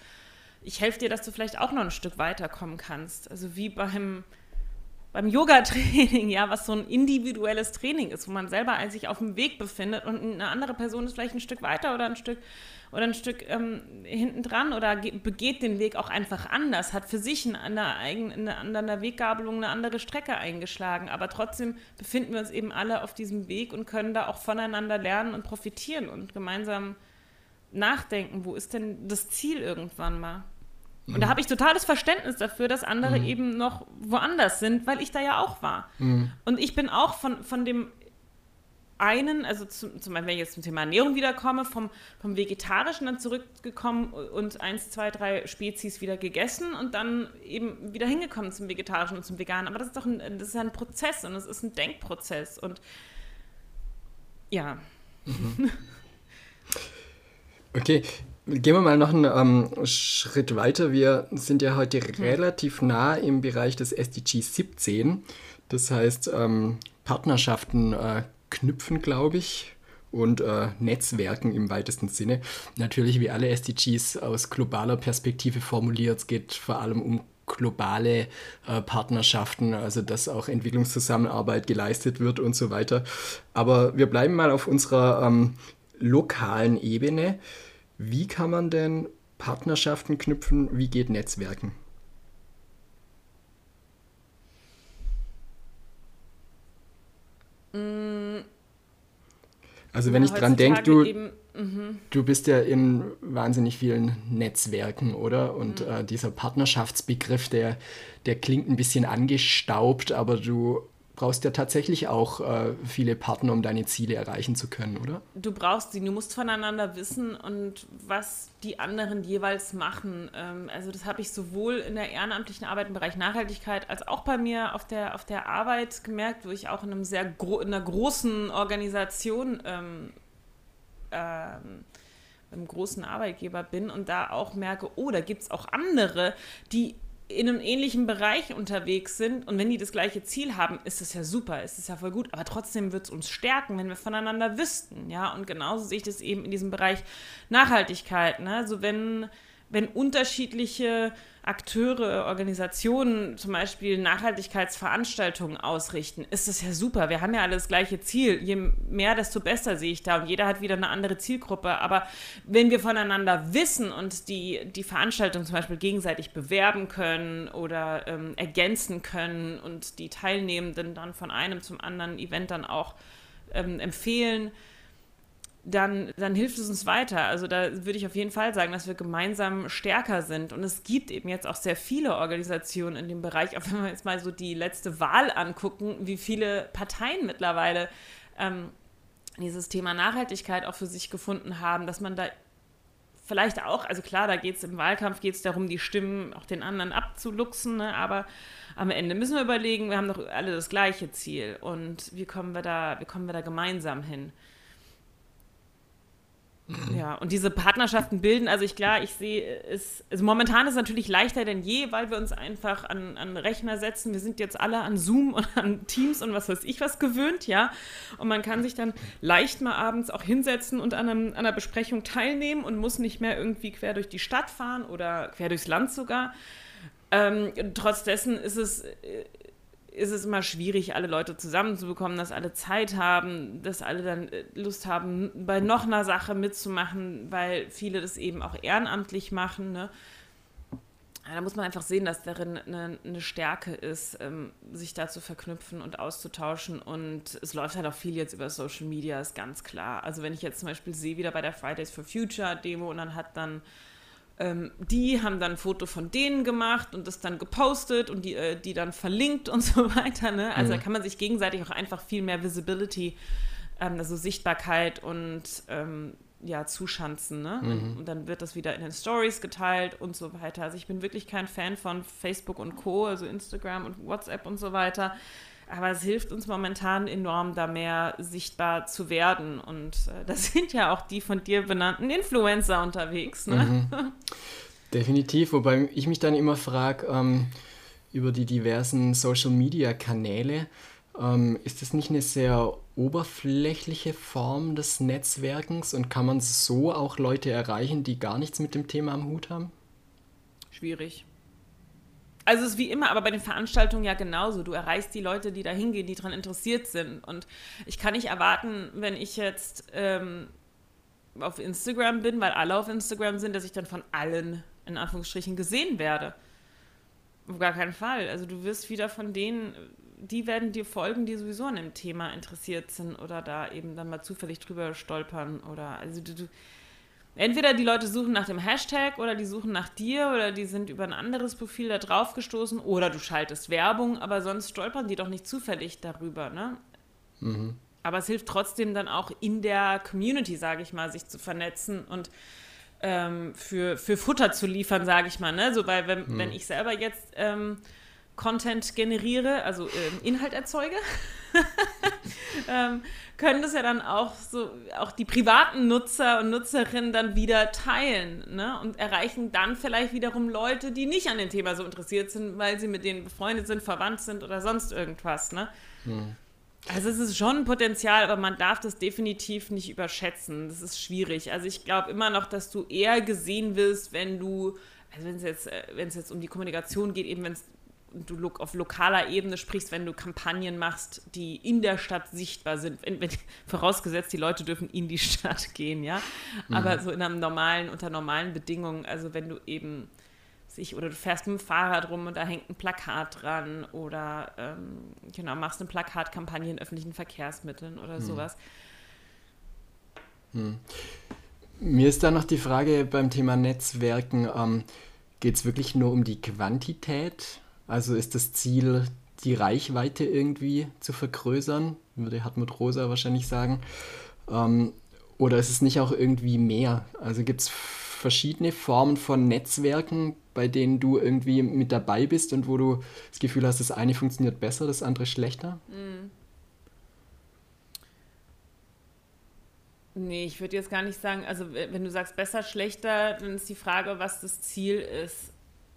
ich helfe dir, dass du vielleicht auch noch ein Stück weiterkommen kannst. Also wie beim, beim Yoga-Training, ja, was so ein individuelles Training ist, wo man selber sich auf dem Weg befindet und eine andere Person ist vielleicht ein Stück weiter oder ein Stück oder ein Stück ähm, hinten dran oder begeht den Weg auch einfach anders, hat für sich in einer, eigenen, in einer Weggabelung eine andere Strecke eingeschlagen. Aber trotzdem befinden wir uns eben alle auf diesem Weg und können da auch voneinander lernen und profitieren und gemeinsam nachdenken, wo ist denn das Ziel irgendwann mal? Und mhm. da habe ich totales Verständnis dafür, dass andere mhm. eben noch woanders sind, weil ich da ja auch war. Mhm. Und ich bin auch von, von dem einen, also zum, zum Beispiel, wenn ich jetzt zum Thema Ernährung wiederkomme, vom, vom Vegetarischen dann zurückgekommen und eins, zwei, drei Spezies wieder gegessen und dann eben wieder hingekommen zum Vegetarischen und zum Veganen. Aber das ist doch ein, das ist ein Prozess und es ist ein Denkprozess und ja. Mhm. Okay, Gehen wir mal noch einen ähm, Schritt weiter. Wir sind ja heute mhm. relativ nah im Bereich des SDG 17. Das heißt, ähm, Partnerschaften äh, knüpfen, glaube ich, und äh, Netzwerken im weitesten Sinne. Natürlich, wie alle SDGs aus globaler Perspektive formuliert, es geht vor allem um globale äh, Partnerschaften, also dass auch Entwicklungszusammenarbeit geleistet wird und so weiter. Aber wir bleiben mal auf unserer ähm, lokalen Ebene. Wie kann man denn Partnerschaften knüpfen? Wie geht Netzwerken? Also wenn ja, ich dran denke, du, mhm. du bist ja in wahnsinnig vielen Netzwerken, oder? Und mhm. äh, dieser Partnerschaftsbegriff, der, der klingt ein bisschen angestaubt, aber du brauchst ja tatsächlich auch äh, viele Partner, um deine Ziele erreichen zu können, oder? Du brauchst sie, du musst voneinander wissen und was die anderen jeweils machen. Ähm, also das habe ich sowohl in der ehrenamtlichen Arbeit im Bereich Nachhaltigkeit als auch bei mir auf der, auf der Arbeit gemerkt, wo ich auch in, einem sehr in einer großen Organisation ähm, ähm, einem großen Arbeitgeber bin und da auch merke, oh, da gibt es auch andere, die in einem ähnlichen Bereich unterwegs sind und wenn die das gleiche Ziel haben, ist es ja super, ist es ja voll gut, aber trotzdem wird es uns stärken, wenn wir voneinander wüssten, ja, und genauso sehe ich das eben in diesem Bereich Nachhaltigkeit, ne? also wenn, wenn unterschiedliche Akteure, Organisationen zum Beispiel Nachhaltigkeitsveranstaltungen ausrichten, ist das ja super. Wir haben ja alle das gleiche Ziel. Je mehr, desto besser sehe ich da. Und jeder hat wieder eine andere Zielgruppe. Aber wenn wir voneinander wissen und die, die Veranstaltung zum Beispiel gegenseitig bewerben können oder ähm, ergänzen können und die Teilnehmenden dann von einem zum anderen Event dann auch ähm, empfehlen, dann, dann hilft es uns weiter. Also da würde ich auf jeden Fall sagen, dass wir gemeinsam stärker sind. Und es gibt eben jetzt auch sehr viele Organisationen in dem Bereich, auch wenn wir jetzt mal so die letzte Wahl angucken, wie viele Parteien mittlerweile ähm, dieses Thema Nachhaltigkeit auch für sich gefunden haben, dass man da vielleicht auch, also klar, da geht es im Wahlkampf, geht es darum, die Stimmen auch den anderen abzuluxen, ne? aber am Ende müssen wir überlegen, wir haben doch alle das gleiche Ziel und wie kommen wir da, wie kommen wir da gemeinsam hin? Ja, und diese Partnerschaften bilden, also ich klar, ich sehe es, also momentan ist es natürlich leichter denn je, weil wir uns einfach an, an Rechner setzen. Wir sind jetzt alle an Zoom und an Teams und was weiß ich was gewöhnt, ja. Und man kann sich dann leicht mal abends auch hinsetzen und an, einem, an einer Besprechung teilnehmen und muss nicht mehr irgendwie quer durch die Stadt fahren oder quer durchs Land sogar. Ähm, trotz dessen ist es ist es immer schwierig, alle Leute zusammenzubekommen, dass alle Zeit haben, dass alle dann äh, Lust haben, bei noch einer Sache mitzumachen, weil viele das eben auch ehrenamtlich machen. Ne? Da muss man einfach sehen, dass darin eine, eine Stärke ist, ähm, sich da zu verknüpfen und auszutauschen. Und es läuft halt auch viel jetzt über Social Media, ist ganz klar. Also wenn ich jetzt zum Beispiel sehe, wieder bei der Fridays for Future Demo und dann hat dann ähm, die haben dann ein Foto von denen gemacht und das dann gepostet und die, äh, die dann verlinkt und so weiter. Ne? Also mhm. da kann man sich gegenseitig auch einfach viel mehr Visibility, ähm, also Sichtbarkeit und ähm, ja, zuschanzen. Ne? Mhm. Und dann wird das wieder in den Stories geteilt und so weiter. Also ich bin wirklich kein Fan von Facebook und Co., also Instagram und WhatsApp und so weiter. Aber es hilft uns momentan enorm, da mehr sichtbar zu werden. Und äh, da sind ja auch die von dir benannten Influencer unterwegs. Ne? Mhm. Definitiv, wobei ich mich dann immer frage, ähm, über die diversen Social-Media-Kanäle, ähm, ist das nicht eine sehr oberflächliche Form des Netzwerkens und kann man so auch Leute erreichen, die gar nichts mit dem Thema am Hut haben? Schwierig. Also es ist wie immer, aber bei den Veranstaltungen ja genauso. Du erreichst die Leute, die da hingehen, die daran interessiert sind. Und ich kann nicht erwarten, wenn ich jetzt ähm, auf Instagram bin, weil alle auf Instagram sind, dass ich dann von allen in Anführungsstrichen gesehen werde. Auf gar keinen Fall. Also du wirst wieder von denen, die werden dir folgen, die sowieso an dem Thema interessiert sind oder da eben dann mal zufällig drüber stolpern oder also du, du entweder die Leute suchen nach dem Hashtag oder die suchen nach dir oder die sind über ein anderes Profil da drauf gestoßen oder du schaltest Werbung, aber sonst stolpern die doch nicht zufällig darüber, ne? Mhm. Aber es hilft trotzdem dann auch in der Community, sage ich mal, sich zu vernetzen und ähm, für, für Futter zu liefern, sage ich mal. Ne? So, weil wenn, mhm. wenn ich selber jetzt ähm, Content generiere, also ähm, Inhalt erzeuge, ähm, können das ja dann auch so, auch die privaten Nutzer und Nutzerinnen dann wieder teilen ne? und erreichen dann vielleicht wiederum Leute, die nicht an dem Thema so interessiert sind, weil sie mit denen befreundet sind, verwandt sind oder sonst irgendwas. Ne? Hm. Also es ist schon ein Potenzial, aber man darf das definitiv nicht überschätzen. Das ist schwierig. Also ich glaube immer noch, dass du eher gesehen wirst, wenn du, also wenn es jetzt, äh, wenn es jetzt um die Kommunikation geht, eben wenn es du auf lokaler Ebene sprichst, wenn du Kampagnen machst, die in der Stadt sichtbar sind, wenn, wenn, vorausgesetzt, die Leute dürfen in die Stadt gehen, ja. Mhm. Aber so in einem normalen, unter normalen Bedingungen, also wenn du eben sich, oder du fährst mit dem Fahrrad rum und da hängt ein Plakat dran oder ähm, genau, machst eine Plakatkampagne in öffentlichen Verkehrsmitteln oder mhm. sowas. Mhm. Mir ist da noch die Frage beim Thema Netzwerken, ähm, geht es wirklich nur um die Quantität also ist das Ziel, die Reichweite irgendwie zu vergrößern, würde Hartmut Rosa wahrscheinlich sagen. Ähm, oder ist es nicht auch irgendwie mehr? Also gibt es verschiedene Formen von Netzwerken, bei denen du irgendwie mit dabei bist und wo du das Gefühl hast, das eine funktioniert besser, das andere schlechter? Mhm. Nee, ich würde jetzt gar nicht sagen, also wenn du sagst besser, schlechter, dann ist die Frage, was das Ziel ist.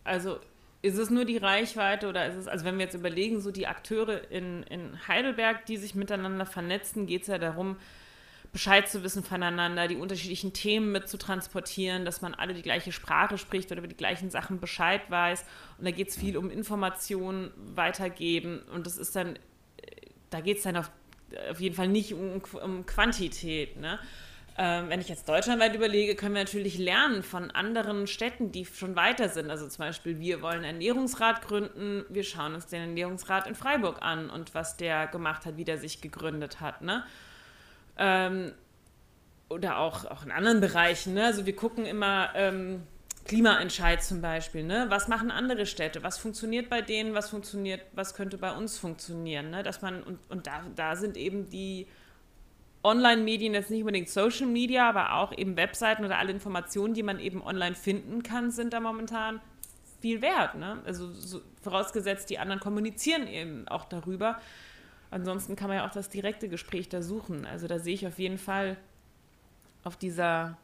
Also ist es nur die Reichweite oder ist es, also wenn wir jetzt überlegen, so die Akteure in, in Heidelberg, die sich miteinander vernetzen, geht es ja darum, Bescheid zu wissen voneinander, die unterschiedlichen Themen mit zu transportieren, dass man alle die gleiche Sprache spricht oder über die gleichen Sachen Bescheid weiß. Und da geht es viel um Informationen weitergeben. Und das ist dann, da geht es dann auf, auf jeden Fall nicht um, um Quantität. Ne? Ähm, wenn ich jetzt deutschlandweit überlege, können wir natürlich lernen von anderen Städten, die schon weiter sind. Also zum Beispiel, wir wollen einen Ernährungsrat gründen, wir schauen uns den Ernährungsrat in Freiburg an und was der gemacht hat, wie der sich gegründet hat. Ne? Ähm, oder auch, auch in anderen Bereichen. Ne? Also wir gucken immer ähm, Klimaentscheid zum Beispiel. Ne? Was machen andere Städte? Was funktioniert bei denen? Was funktioniert? Was könnte bei uns funktionieren? Ne? Dass man und, und da, da sind eben die Online-Medien, jetzt nicht unbedingt Social Media, aber auch eben Webseiten oder alle Informationen, die man eben online finden kann, sind da momentan viel wert. Ne? Also so, vorausgesetzt, die anderen kommunizieren eben auch darüber. Ansonsten kann man ja auch das direkte Gespräch da suchen. Also da sehe ich auf jeden Fall auf dieser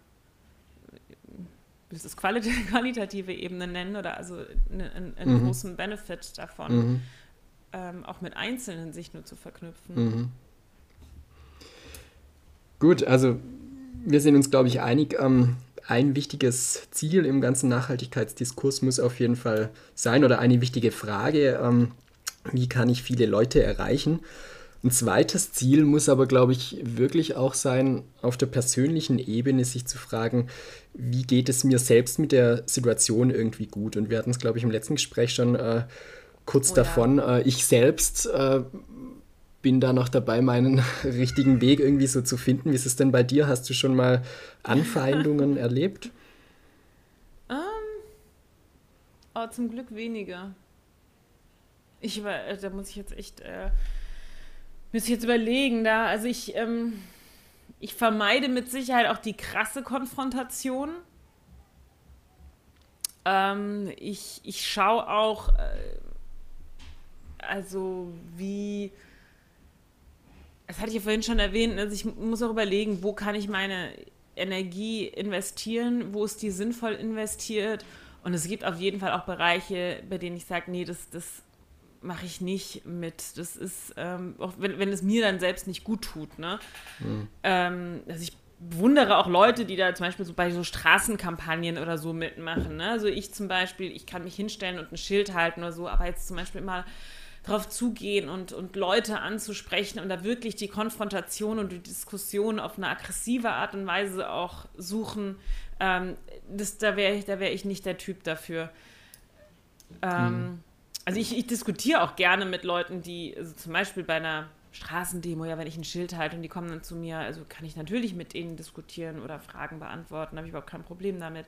willst du es qualitative Ebene nennen oder also einen, einen mhm. großen Benefit davon, mhm. ähm, auch mit Einzelnen sich nur zu verknüpfen. Mhm. Gut, also wir sind uns, glaube ich, einig. Ähm, ein wichtiges Ziel im ganzen Nachhaltigkeitsdiskurs muss auf jeden Fall sein oder eine wichtige Frage, ähm, wie kann ich viele Leute erreichen? Ein zweites Ziel muss aber, glaube ich, wirklich auch sein, auf der persönlichen Ebene sich zu fragen, wie geht es mir selbst mit der Situation irgendwie gut? Und wir hatten es, glaube ich, im letzten Gespräch schon äh, kurz oh, davon. Ja. Äh, ich selbst äh, bin da noch dabei, meinen richtigen Weg irgendwie so zu finden. Wie ist es denn bei dir? Hast du schon mal Anfeindungen erlebt? Ähm, oh, zum Glück weniger. Ich äh, da muss ich jetzt echt äh, muss ich jetzt überlegen, da, also ich, ähm, ich vermeide mit Sicherheit auch die krasse Konfrontation. Ähm, ich, ich schaue auch, äh, also wie, das hatte ich ja vorhin schon erwähnt, also ich muss auch überlegen, wo kann ich meine Energie investieren, wo ist die sinnvoll investiert. Und es gibt auf jeden Fall auch Bereiche, bei denen ich sage, nee, das, das mache ich nicht mit. Das ist, ähm, auch wenn, wenn es mir dann selbst nicht gut tut. Ne? Mhm. Ähm, also ich bewundere auch Leute, die da zum Beispiel so bei so Straßenkampagnen oder so mitmachen. Ne? Also ich zum Beispiel, ich kann mich hinstellen und ein Schild halten oder so, aber jetzt zum Beispiel mal drauf zugehen und, und Leute anzusprechen und da wirklich die Konfrontation und die Diskussion auf eine aggressive Art und Weise auch suchen, ähm, das, da wäre ich, wär ich nicht der Typ dafür. Ähm, mhm also ich, ich diskutiere auch gerne mit Leuten, die, also zum Beispiel bei einer Straßendemo, ja, wenn ich ein Schild halte und die kommen dann zu mir, also kann ich natürlich mit ihnen diskutieren oder Fragen beantworten, habe ich überhaupt kein Problem damit.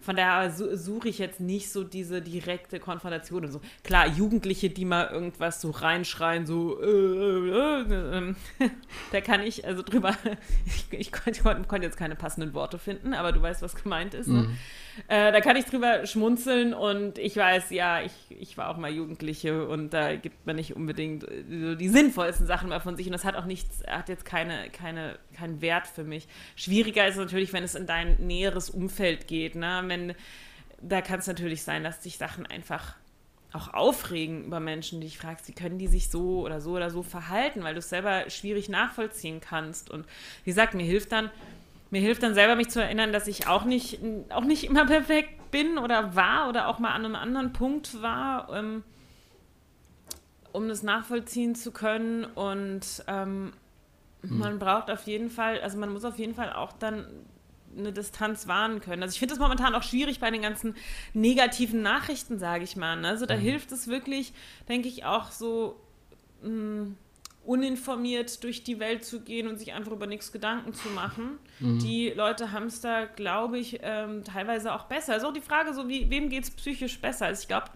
Von daher suche ich jetzt nicht so diese direkte Konfrontation und so. Klar, Jugendliche, die mal irgendwas so reinschreien, so, äh, äh, äh, äh da kann ich also drüber, ich, ich konnte, konnte, jetzt keine passenden Worte finden, aber du weißt, was gemeint ist. Ne? Mhm. Äh, da kann ich drüber schmunzeln und ich weiß, ja, ich, ich war auch mal Jugendliche und da gibt man nicht unbedingt äh, die sinnvollsten Sachen mal von sich und das hat auch nichts, hat jetzt keine, keine, keinen Wert für mich. Schwieriger ist es natürlich, wenn es in dein näheres Umfeld geht, ne? Wenn, da kann es natürlich sein, dass sich Sachen einfach auch aufregen über Menschen, die ich fragst, wie können die sich so oder so oder so verhalten, weil du es selber schwierig nachvollziehen kannst. Und wie gesagt, mir hilft dann, mir hilft dann selber, mich zu erinnern, dass ich auch nicht, auch nicht immer perfekt bin oder war oder auch mal an einem anderen Punkt war, ähm, um das nachvollziehen zu können. Und ähm, mhm. man braucht auf jeden Fall, also man muss auf jeden Fall auch dann eine Distanz wahren können. Also ich finde es momentan auch schwierig bei den ganzen negativen Nachrichten, sage ich mal. Ne? Also da mhm. hilft es wirklich, denke ich, auch so. Mh, hm, uninformiert durch die Welt zu gehen und sich einfach über nichts Gedanken zu machen. Mhm. Die Leute haben es da, glaube ich, ähm, teilweise auch besser. Also auch die Frage, so wie, wem geht es psychisch besser? Also ich glaube,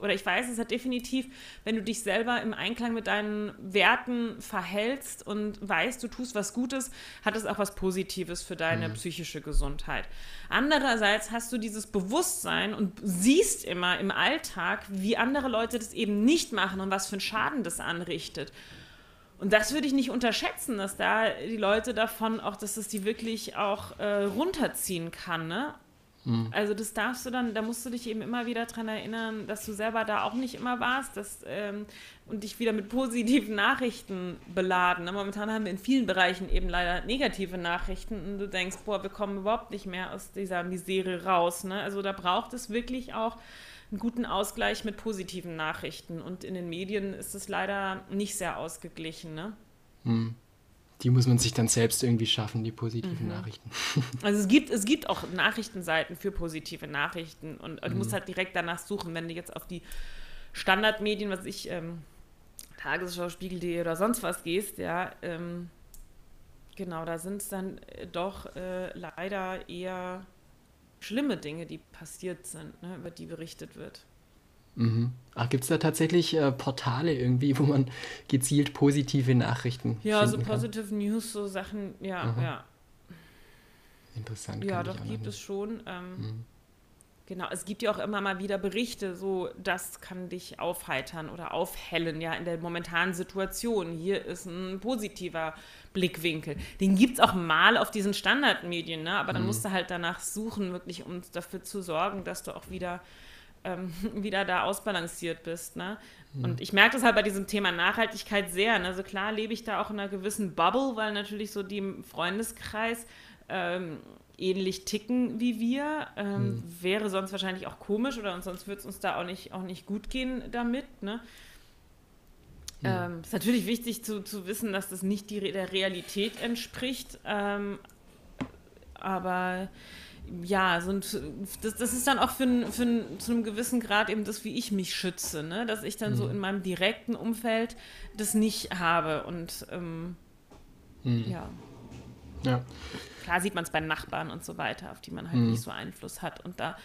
oder ich weiß es hat definitiv, wenn du dich selber im Einklang mit deinen Werten verhältst und weißt, du tust was Gutes, hat es auch was Positives für deine mhm. psychische Gesundheit. Andererseits hast du dieses Bewusstsein und siehst immer im Alltag, wie andere Leute das eben nicht machen und was für einen Schaden das anrichtet. Und das würde ich nicht unterschätzen, dass da die Leute davon auch, dass es die wirklich auch äh, runterziehen kann, ne? Mhm. Also das darfst du dann, da musst du dich eben immer wieder daran erinnern, dass du selber da auch nicht immer warst dass, ähm, und dich wieder mit positiven Nachrichten beladen. Ne? Momentan haben wir in vielen Bereichen eben leider negative Nachrichten und du denkst, boah, wir kommen überhaupt nicht mehr aus dieser Misere raus. Ne? Also da braucht es wirklich auch einen guten Ausgleich mit positiven Nachrichten. Und in den Medien ist es leider nicht sehr ausgeglichen. Ne? Hm. Die muss man sich dann selbst irgendwie schaffen, die positiven mhm. Nachrichten. Also es gibt, es gibt auch Nachrichtenseiten für positive Nachrichten und, und mhm. musst halt direkt danach suchen, wenn du jetzt auf die Standardmedien, was ich, ähm, Tagesschau, Spiegel.de oder sonst was gehst, ja, ähm, genau, da sind es dann äh, doch äh, leider eher schlimme Dinge, die passiert sind, ne, über die berichtet wird. Mhm. Ach, gibt es da tatsächlich äh, Portale irgendwie, wo man gezielt positive Nachrichten Ja, so Positive News, so Sachen, ja, Aha. ja. Interessant. Ja, doch, gibt es schon. Ähm, mhm. Genau, es gibt ja auch immer mal wieder Berichte, so das kann dich aufheitern oder aufhellen, ja, in der momentanen Situation. Hier ist ein positiver Blickwinkel. Den gibt es auch mal auf diesen Standardmedien, ne? aber dann mhm. musst du halt danach suchen, wirklich, um dafür zu sorgen, dass du auch wieder, ähm, wieder da ausbalanciert bist. Ne? Mhm. Und ich merke das halt bei diesem Thema Nachhaltigkeit sehr. Ne? Also klar lebe ich da auch in einer gewissen Bubble, weil natürlich so die im Freundeskreis ähm, ähnlich ticken wie wir. Ähm, hm. Wäre sonst wahrscheinlich auch komisch oder sonst würde es uns da auch nicht, auch nicht gut gehen damit. Ne? Hm. Ähm, ist natürlich wichtig zu, zu wissen, dass das nicht die, der Realität entspricht. Ähm, aber ja, so ein, das, das ist dann auch für, für zu einem gewissen Grad eben das, wie ich mich schütze, ne? dass ich dann mhm. so in meinem direkten Umfeld das nicht habe. Und ähm, mhm. ja. Ja. Klar sieht man es bei Nachbarn und so weiter, auf die man halt mhm. nicht so Einfluss hat. Und da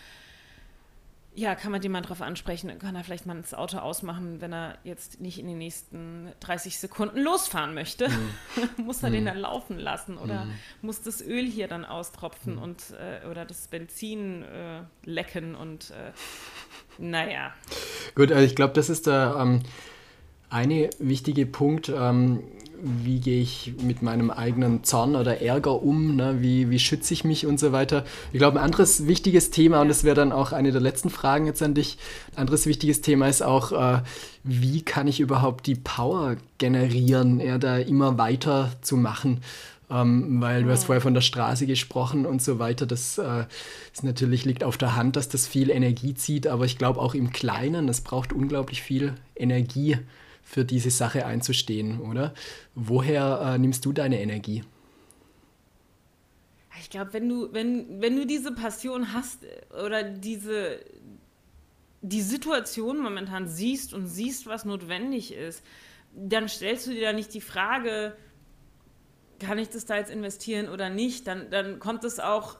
ja, kann man den mal drauf ansprechen, dann kann er vielleicht mal das Auto ausmachen, wenn er jetzt nicht in den nächsten 30 Sekunden losfahren möchte. Mhm. muss er mhm. den dann laufen lassen oder mhm. muss das Öl hier dann austropfen mhm. und äh, oder das Benzin äh, lecken und äh, naja. Gut, also ich glaube, das ist der ähm, eine wichtige Punkt. Ähm, wie gehe ich mit meinem eigenen Zorn oder Ärger um, ne? wie, wie schütze ich mich und so weiter. Ich glaube, ein anderes wichtiges Thema, und das wäre dann auch eine der letzten Fragen jetzt an dich, ein anderes wichtiges Thema ist auch, äh, wie kann ich überhaupt die Power generieren, eher da immer weiter zu machen. Ähm, weil du hast vorher von der Straße gesprochen und so weiter. Das äh, ist natürlich liegt auf der Hand, dass das viel Energie zieht, aber ich glaube auch im Kleinen, es braucht unglaublich viel Energie, für diese Sache einzustehen, oder? Woher äh, nimmst du deine Energie? Ich glaube, wenn du, wenn, wenn du diese Passion hast oder diese die Situation momentan siehst und siehst, was notwendig ist, dann stellst du dir da nicht die Frage, kann ich das da jetzt investieren oder nicht? Dann, dann kommt es auch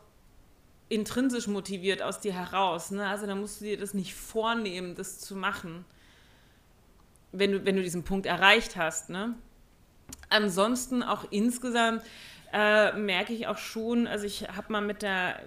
intrinsisch motiviert aus dir heraus. Ne? Also dann musst du dir das nicht vornehmen, das zu machen wenn du, wenn du diesen Punkt erreicht hast. Ne? Ansonsten auch insgesamt äh, merke ich auch schon, also ich habe mal mit der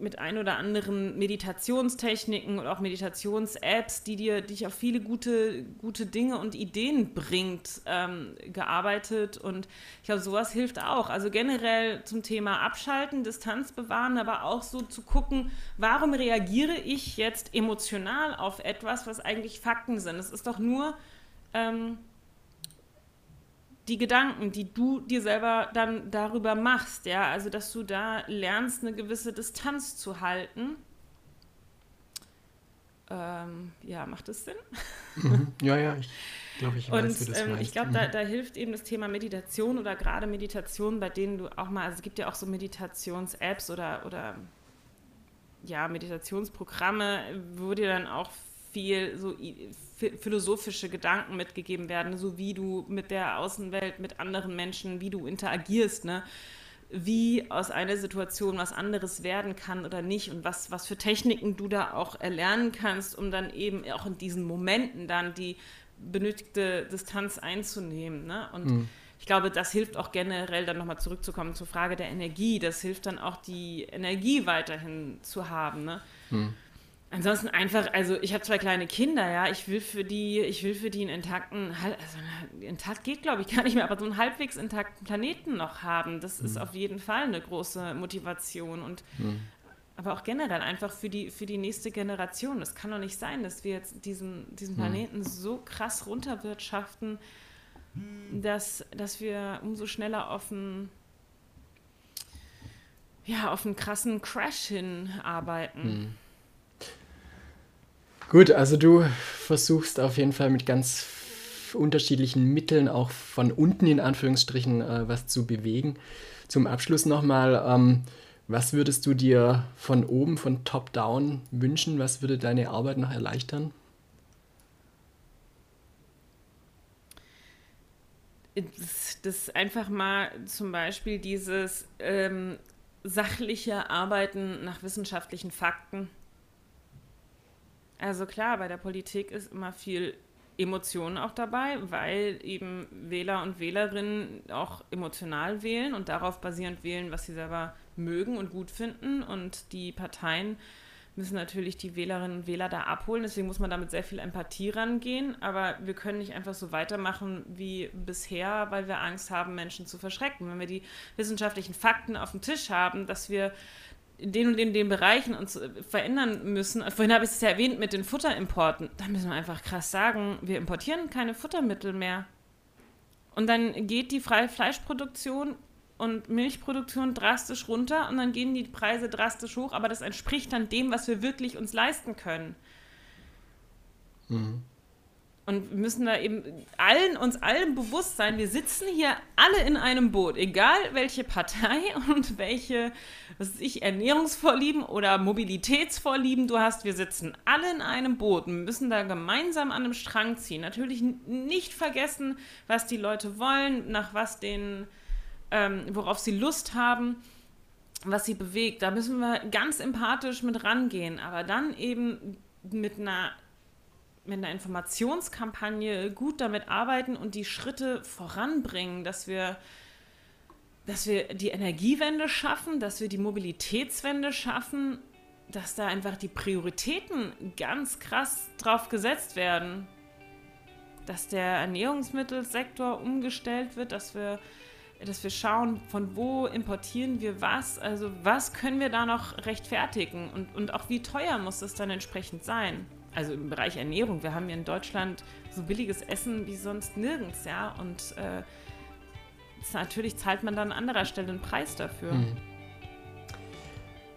mit ein oder anderen Meditationstechniken und auch Meditations-Apps, die dir dich auf viele gute, gute Dinge und Ideen bringt, ähm, gearbeitet. Und ich glaube, sowas hilft auch. Also generell zum Thema Abschalten, Distanz bewahren, aber auch so zu gucken, warum reagiere ich jetzt emotional auf etwas, was eigentlich Fakten sind. Es ist doch nur ähm, die Gedanken, die du dir selber dann darüber machst, ja, also dass du da lernst, eine gewisse Distanz zu halten. Ähm, ja, macht das Sinn? Mhm. Ja, ja, ich glaube, ich weiß, Und, wie das ähm, Ich glaube, da, mhm. da, hilft eben das Thema Meditation oder gerade Meditation, bei denen du auch mal, also es gibt ja auch so Meditations-Apps oder, oder ja, Meditationsprogramme, wo dir dann auch viel so philosophische Gedanken mitgegeben werden, so wie du mit der Außenwelt, mit anderen Menschen, wie du interagierst, ne? wie aus einer Situation was anderes werden kann oder nicht und was, was für Techniken du da auch erlernen kannst, um dann eben auch in diesen Momenten dann die benötigte Distanz einzunehmen. Ne? Und mhm. ich glaube, das hilft auch generell dann nochmal zurückzukommen zur Frage der Energie. Das hilft dann auch die Energie weiterhin zu haben. Ne? Mhm. Ansonsten einfach, also ich habe zwei kleine Kinder, ja, ich will für die, ich will für die einen intakten, also intakt geht glaube ich gar nicht mehr, aber so einen halbwegs intakten Planeten noch haben, das mhm. ist auf jeden Fall eine große Motivation und mhm. aber auch generell einfach für die, für die nächste Generation. Es kann doch nicht sein, dass wir jetzt diesen, diesen mhm. Planeten mhm. so krass runterwirtschaften, dass, dass wir umso schneller auf einen, ja, auf einen krassen Crash hinarbeiten. Gut, also du versuchst auf jeden Fall mit ganz unterschiedlichen Mitteln auch von unten in Anführungsstrichen äh, was zu bewegen. Zum Abschluss nochmal, ähm, was würdest du dir von oben, von top-down wünschen? Was würde deine Arbeit noch erleichtern? Das, das einfach mal zum Beispiel dieses ähm, sachliche Arbeiten nach wissenschaftlichen Fakten also klar, bei der Politik ist immer viel Emotionen auch dabei, weil eben Wähler und Wählerinnen auch emotional wählen und darauf basierend wählen, was sie selber mögen und gut finden. Und die Parteien müssen natürlich die Wählerinnen und Wähler da abholen. Deswegen muss man damit sehr viel Empathie rangehen. Aber wir können nicht einfach so weitermachen wie bisher, weil wir Angst haben, Menschen zu verschrecken. Wenn wir die wissenschaftlichen Fakten auf dem Tisch haben, dass wir in den und in den Bereichen uns verändern müssen. Vorhin habe ich es ja erwähnt mit den Futterimporten. Da müssen wir einfach krass sagen, wir importieren keine Futtermittel mehr. Und dann geht die freie Fleischproduktion und Milchproduktion drastisch runter und dann gehen die Preise drastisch hoch, aber das entspricht dann dem, was wir wirklich uns leisten können. Mhm. Und müssen da eben allen, uns allen bewusst sein, wir sitzen hier alle in einem Boot, egal welche Partei und welche, was weiß ich, Ernährungsvorlieben oder Mobilitätsvorlieben du hast, wir sitzen alle in einem Boot und müssen da gemeinsam an einem Strang ziehen. Natürlich nicht vergessen, was die Leute wollen, nach was denen, ähm, worauf sie Lust haben was sie bewegt. Da müssen wir ganz empathisch mit rangehen, aber dann eben mit einer mit einer Informationskampagne gut damit arbeiten und die Schritte voranbringen, dass wir, dass wir die Energiewende schaffen, dass wir die Mobilitätswende schaffen, dass da einfach die Prioritäten ganz krass drauf gesetzt werden. Dass der Ernährungsmittelsektor umgestellt wird, dass wir, dass wir schauen, von wo importieren wir was, also was können wir da noch rechtfertigen? Und, und auch wie teuer muss es dann entsprechend sein also im Bereich Ernährung, wir haben hier in Deutschland so billiges Essen wie sonst nirgends, ja. Und äh, natürlich zahlt man dann an anderer Stelle einen Preis dafür. Mhm.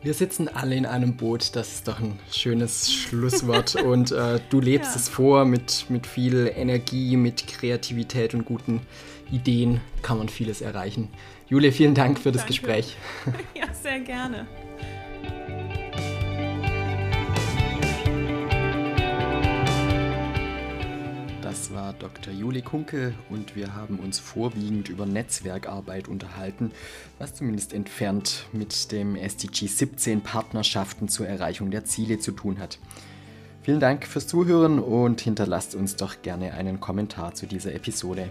Wir sitzen alle in einem Boot, das ist doch ein schönes Schlusswort. und äh, du lebst ja. es vor mit, mit viel Energie, mit Kreativität und guten Ideen kann man vieles erreichen. Julia, vielen Dank für das Danke. Gespräch. Ja, sehr gerne. Das war Dr. Juli Kunke und wir haben uns vorwiegend über Netzwerkarbeit unterhalten, was zumindest entfernt mit dem SDG 17 Partnerschaften zur Erreichung der Ziele zu tun hat. Vielen Dank fürs Zuhören und hinterlasst uns doch gerne einen Kommentar zu dieser Episode.